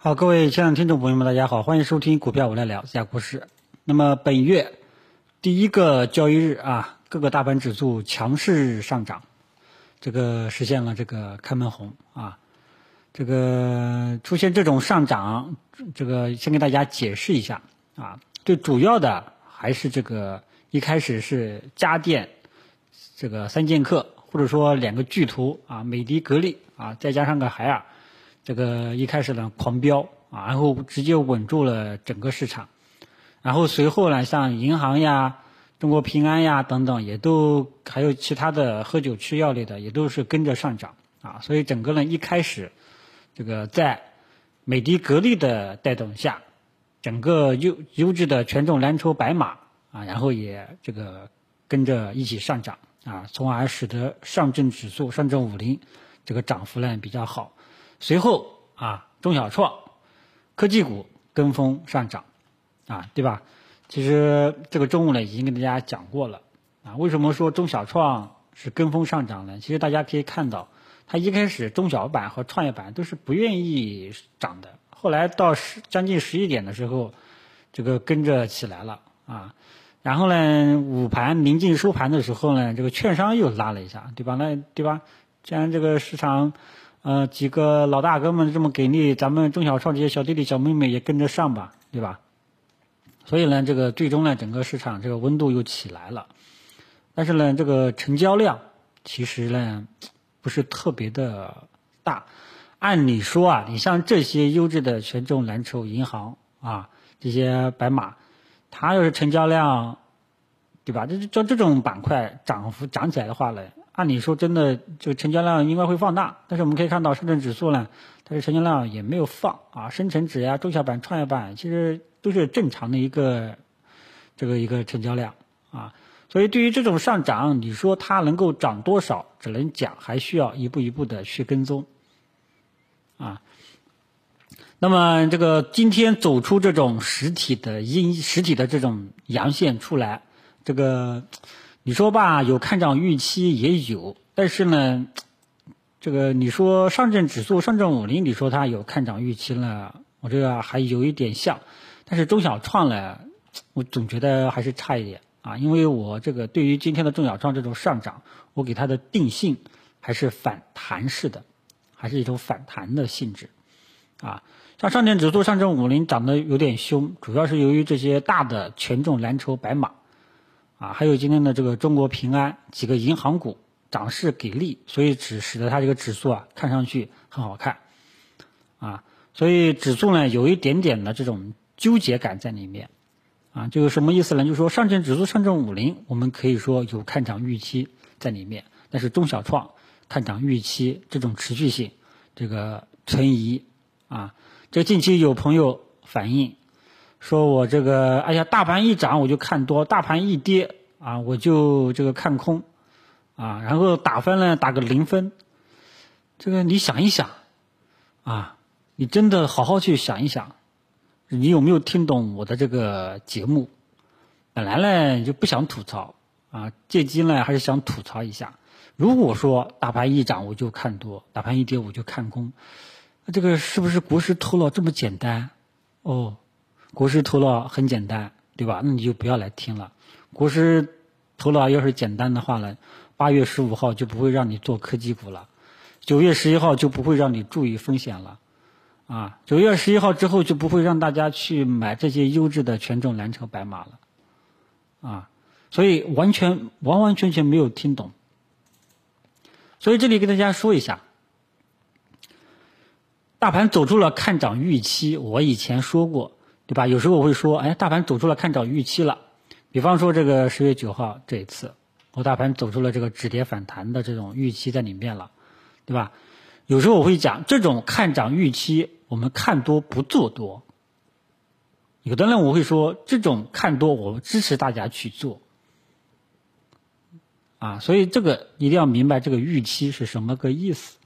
好，各位亲爱的听众朋友们，大家好，欢迎收听股票我来聊下股市。那么本月第一个交易日啊，各个大盘指数强势上涨，这个实现了这个开门红啊。这个出现这种上涨，这个先给大家解释一下啊。最主要的还是这个一开始是家电这个三剑客，或者说两个巨头啊，美的、格力啊，再加上个海尔。这个一开始呢狂飙啊，然后直接稳住了整个市场，然后随后呢，像银行呀、中国平安呀等等，也都还有其他的喝酒吃药类的，也都是跟着上涨啊。所以整个呢一开始，这个在美的、格力的带动下，整个优优质的权重蓝筹白马啊，然后也这个跟着一起上涨啊，从而使得上证指数、上证五零这个涨幅呢比较好。随后啊，中小创、科技股跟风上涨，啊，对吧？其实这个中午呢已经跟大家讲过了，啊，为什么说中小创是跟风上涨呢？其实大家可以看到，它一开始中小板和创业板都是不愿意涨的，后来到十将近十一点的时候，这个跟着起来了啊，然后呢，午盘临近收盘的时候呢，这个券商又拉了一下，对吧？那对吧？既然这个市场。呃，几个老大哥们这么给力，咱们中小创这些小弟弟小妹妹也跟着上吧，对吧？所以呢，这个最终呢，整个市场这个温度又起来了。但是呢，这个成交量其实呢不是特别的大。按理说啊，你像这些优质的权重蓝筹、银行啊，这些白马，它要是成交量，对吧？这这这种板块涨幅涨起来的话呢？按理说，真的这个成交量应该会放大，但是我们可以看到上证指数呢，它的成交量也没有放啊，深成指呀、中小板、创业板其实都是正常的一个这个一个成交量啊，所以对于这种上涨，你说它能够涨多少，只能讲还需要一步一步的去跟踪啊。那么这个今天走出这种实体的阴实体的这种阳线出来，这个。你说吧，有看涨预期也有，但是呢，这个你说上证指数、上证五零，你说它有看涨预期呢，我这个还有一点像，但是中小创呢，我总觉得还是差一点啊，因为我这个对于今天的中小创这种上涨，我给它的定性还是反弹式的，还是一种反弹的性质啊。像上证指数、上证五零涨得有点凶，主要是由于这些大的权重蓝筹白马。啊，还有今天的这个中国平安几个银行股涨势给力，所以只使得它这个指数啊看上去很好看，啊，所以指数呢有一点点的这种纠结感在里面，啊，这个什么意思呢？就是说上证指数、上证五零，我们可以说有看涨预期在里面，但是中小创看涨预期这种持续性这个存疑，啊，这近期有朋友反映。说我这个，哎呀，大盘一涨我就看多，大盘一跌啊我就这个看空，啊，然后打分呢打个零分，这个你想一想，啊，你真的好好去想一想，你有没有听懂我的这个节目？本来呢就不想吐槽，啊，借机呢还是想吐槽一下。如果说大盘一涨我就看多，大盘一跌我就看空，那这个是不是股市头脑这么简单？哦。国师头脑很简单，对吧？那你就不要来听了。国师头脑要是简单的话呢，八月十五号就不会让你做科技股了，九月十一号就不会让你注意风险了，啊，九月十一号之后就不会让大家去买这些优质的权重蓝筹白马了，啊，所以完全完完全全没有听懂。所以这里跟大家说一下，大盘走出了看涨预期，我以前说过。对吧？有时候我会说，哎，大盘走出了看涨预期了。比方说这个十月九号这一次，我大盘走出了这个止跌反弹的这种预期在里面了，对吧？有时候我会讲，这种看涨预期，我们看多不做多。有的人我会说，这种看多，我支持大家去做。啊，所以这个一定要明白这个预期是什么个意思。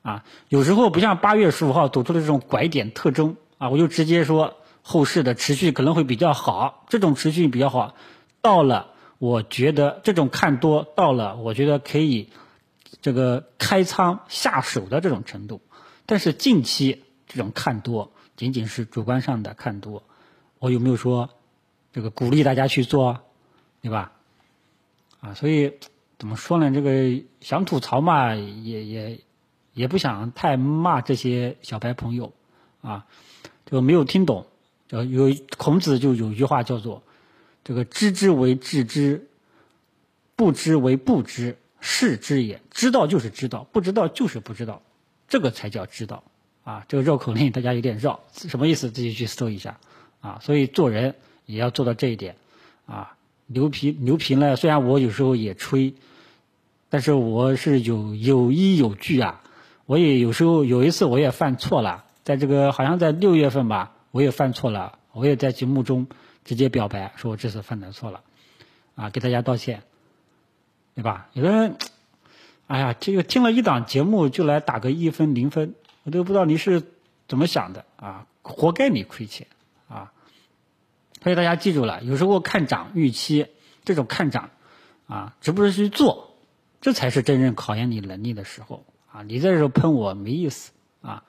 啊，有时候不像八月十五号走出的这种拐点特征啊，我就直接说。后市的持续可能会比较好，这种持续比较好，到了我觉得这种看多到了，我觉得可以这个开仓下手的这种程度。但是近期这种看多仅仅是主观上的看多，我有没有说这个鼓励大家去做，对吧？啊，所以怎么说呢？这个想吐槽嘛，也也也不想太骂这些小白朋友啊，就没有听懂。有孔子就有一句话叫做：“这个知之为知之，不知为不知，是知也。知道就是知道，不知道就是不知道，这个才叫知道。”啊，这个绕口令大家有点绕，什么意思？自己去搜一下。啊，所以做人也要做到这一点。啊，牛皮牛皮呢？虽然我有时候也吹，但是我是有有依有据啊。我也有时候有一次我也犯错了，在这个好像在六月份吧。我也犯错了，我也在节目中直接表白，说我这次犯的错了，啊，给大家道歉，对吧？有的人，哎呀，这个听了一档节目就来打个一分零分，我都不知道你是怎么想的啊，活该你亏钱啊！所以大家记住了，有时候看涨预期这种看涨啊，值不值去做，这才是真正考验你能力的时候啊！你在这喷我没意思啊，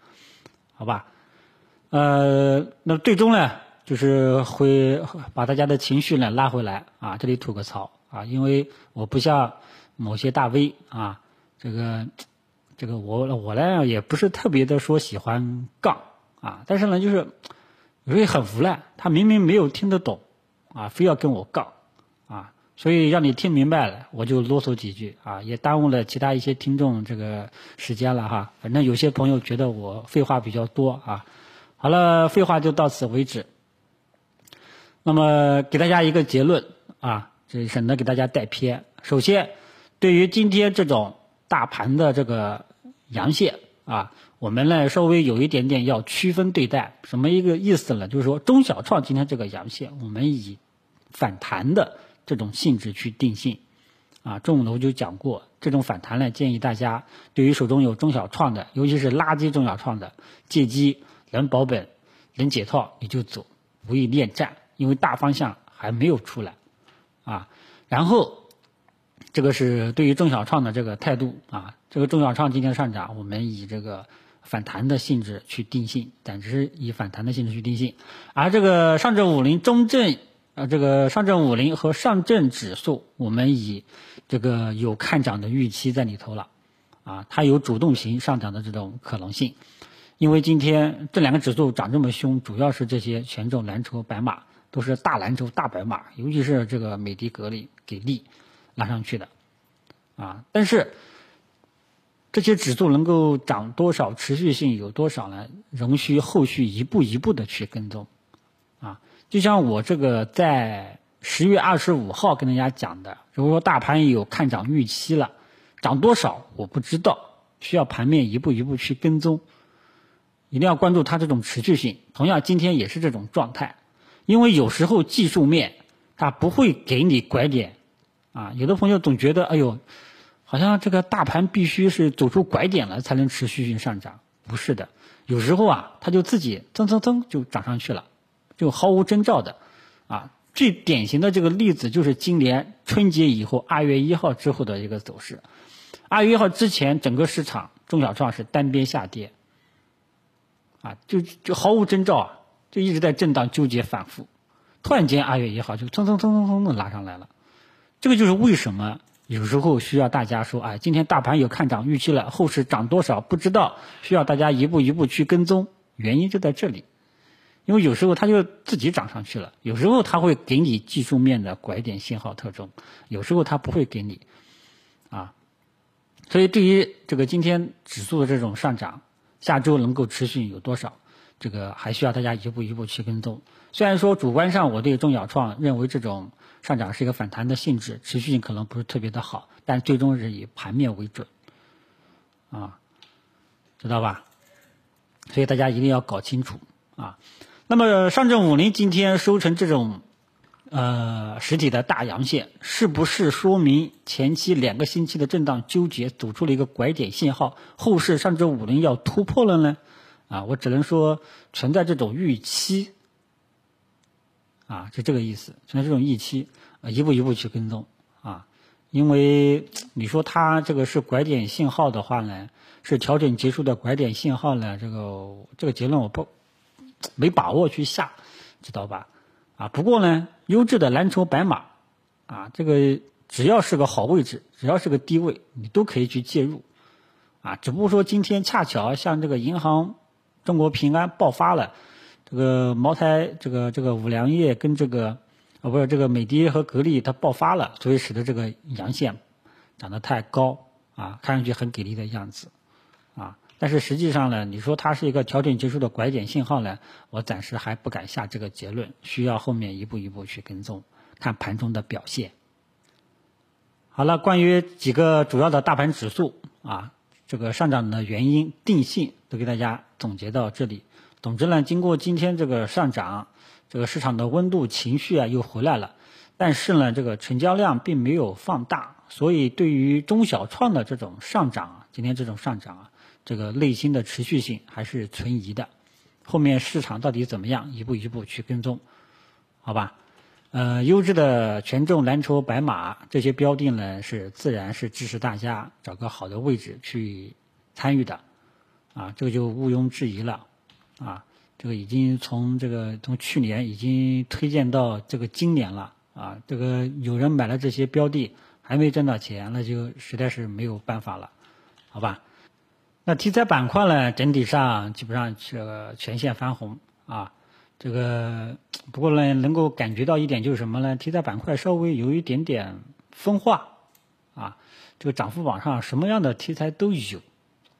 好吧？呃，那最终呢，就是会把大家的情绪呢拉回来啊。这里吐个槽啊，因为我不像某些大 V 啊，这个这个我我呢也不是特别的说喜欢杠啊，但是呢就是有时候很无奈，他明明没有听得懂啊，非要跟我杠啊，所以让你听明白了，我就啰嗦几句啊，也耽误了其他一些听众这个时间了哈。反正有些朋友觉得我废话比较多啊。好了，废话就到此为止。那么给大家一个结论啊，这省得给大家带偏。首先，对于今天这种大盘的这个阳线啊，我们呢稍微有一点点要区分对待。什么一个意思呢？就是说中小创今天这个阳线，我们以反弹的这种性质去定性。啊，中午呢我就讲过，这种反弹呢，建议大家对于手中有中小创的，尤其是垃圾中小创的，借机。能保本，能解套你就走，不宜恋战，因为大方向还没有出来，啊，然后这个是对于中小创的这个态度啊，这个中小创今天上涨，我们以这个反弹的性质去定性，暂时以反弹的性质去定性，而这个上证五零、中证啊，这个上证五零和上证指数，我们以这个有看涨的预期在里头了，啊，它有主动型上涨的这种可能性。因为今天这两个指数涨这么凶，主要是这些权重蓝筹白马都是大蓝筹大白马，尤其是这个美的格力给力拉上去的，啊，但是这些指数能够涨多少，持续性有多少呢？仍需后续一步一步的去跟踪，啊，就像我这个在十月二十五号跟大家讲的，如果说大盘有看涨预期了，涨多少我不知道，需要盘面一步一步去跟踪。一定要关注它这种持续性。同样，今天也是这种状态，因为有时候技术面它不会给你拐点，啊，有的朋友总觉得，哎呦，好像这个大盘必须是走出拐点了才能持续性上涨，不是的，有时候啊，它就自己蹭蹭蹭就涨上去了，就毫无征兆的，啊，最典型的这个例子就是今年春节以后二月一号之后的一个走势，二月一号之前整个市场中小创是单边下跌。啊，就就毫无征兆啊，就一直在震荡纠结反复，突然间二月一号就蹭蹭蹭蹭蹭的拉上来了，这个就是为什么有时候需要大家说，哎，今天大盘有看涨预期了，后市涨多少不知道，需要大家一步一步去跟踪，原因就在这里，因为有时候它就自己涨上去了，有时候它会给你技术面的拐点信号特征，有时候它不会给你，啊，所以对于这个今天指数的这种上涨。下周能够持续有多少？这个还需要大家一步一步去跟踪。虽然说主观上我对中小创认为这种上涨是一个反弹的性质，持续性可能不是特别的好，但最终是以盘面为准，啊，知道吧？所以大家一定要搞清楚啊。那么上证五零今天收成这种。呃，实体的大阳线是不是说明前期两个星期的震荡纠结走出了一个拐点信号？后市上证五零要突破了呢？啊，我只能说存在这种预期，啊，是这个意思，存在这种预期，啊，一步一步去跟踪，啊，因为你说它这个是拐点信号的话呢，是调整结束的拐点信号呢，这个这个结论我不没把握去下，知道吧？啊，不过呢，优质的蓝筹白马，啊，这个只要是个好位置，只要是个低位，你都可以去介入，啊，只不过说今天恰巧像这个银行、中国平安爆发了，这个茅台、这个这个五粮液跟这个。啊，不是这个美的和格力它爆发了，所以使得这个阳线涨得太高啊，看上去很给力的样子。但是实际上呢，你说它是一个调整结束的拐点信号呢，我暂时还不敢下这个结论，需要后面一步一步去跟踪，看盘中的表现。好了，关于几个主要的大盘指数啊，这个上涨的原因、定性都给大家总结到这里。总之呢，经过今天这个上涨。这个市场的温度情绪啊又回来了，但是呢，这个成交量并没有放大，所以对于中小创的这种上涨，今天这种上涨啊，这个内心的持续性还是存疑的。后面市场到底怎么样，一步一步去跟踪，好吧？呃，优质的权重蓝筹白马这些标的呢，是自然是支持大家找个好的位置去参与的，啊，这个就毋庸置疑了，啊。这个已经从这个从去年已经推荐到这个今年了啊，这个有人买了这些标的还没挣到钱，那就实在是没有办法了，好吧？那题材板块呢，整体上基本上这个全线翻红啊，这个不过呢，能够感觉到一点就是什么呢？题材板块稍微有一点点分化啊，这个涨幅榜上什么样的题材都有，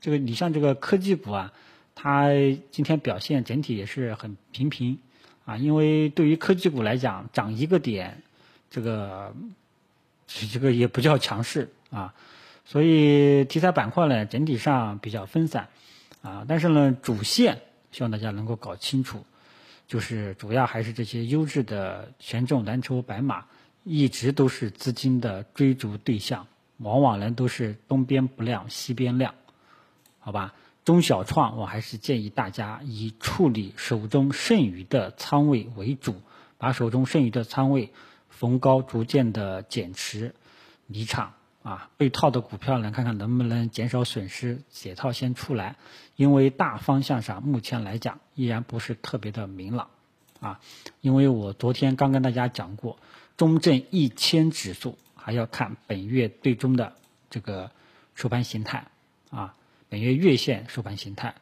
这个你像这个科技股啊。它今天表现整体也是很平平，啊，因为对于科技股来讲，涨一个点，这个这个也不叫强势啊，所以题材板块呢整体上比较分散，啊，但是呢主线希望大家能够搞清楚，就是主要还是这些优质的权重蓝筹白马，一直都是资金的追逐对象，往往呢都是东边不亮西边亮，好吧？中小创，我还是建议大家以处理手中剩余的仓位为主，把手中剩余的仓位逢高逐渐的减持离场啊。被套的股票呢，看看能不能减少损失，解套先出来。因为大方向上目前来讲依然不是特别的明朗啊。因为我昨天刚跟大家讲过，中证一千指数还要看本月最终的这个收盘形态啊。本月月线收盘形态，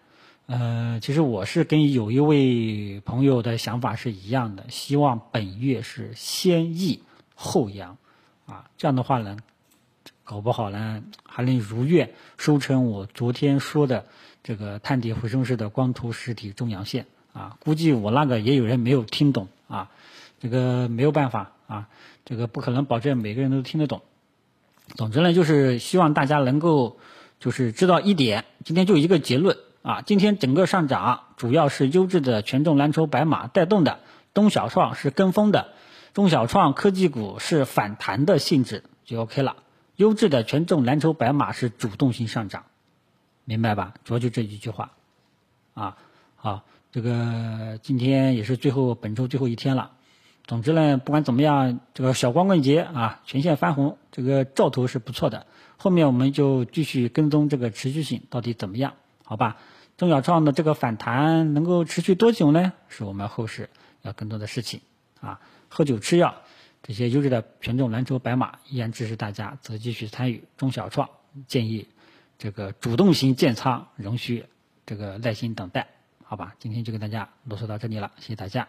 呃，其实我是跟有一位朋友的想法是一样的，希望本月是先抑后扬，啊，这样的话呢，搞不好呢还能如愿收成我昨天说的这个探底回升式的光图实体中阳线，啊，估计我那个也有人没有听懂啊，这个没有办法啊，这个不可能保证每个人都听得懂，总之呢，就是希望大家能够。就是知道一点，今天就一个结论啊！今天整个上涨主要是优质的权重蓝筹白马带动的，中小创是跟风的，中小创科技股是反弹的性质就 OK 了。优质的权重蓝筹白马是主动性上涨，明白吧？主要就这一句话啊。好，这个今天也是最后本周最后一天了。总之呢，不管怎么样，这个小光棍节啊，全线翻红，这个兆头是不错的。后面我们就继续跟踪这个持续性到底怎么样，好吧？中小创的这个反弹能够持续多久呢？是我们后市要更多的事情啊。喝酒吃药，这些优质的权重蓝筹白马依然支持大家，则继续参与中小创。建议这个主动型建仓仍需这个耐心等待，好吧？今天就跟大家啰嗦到这里了，谢谢大家，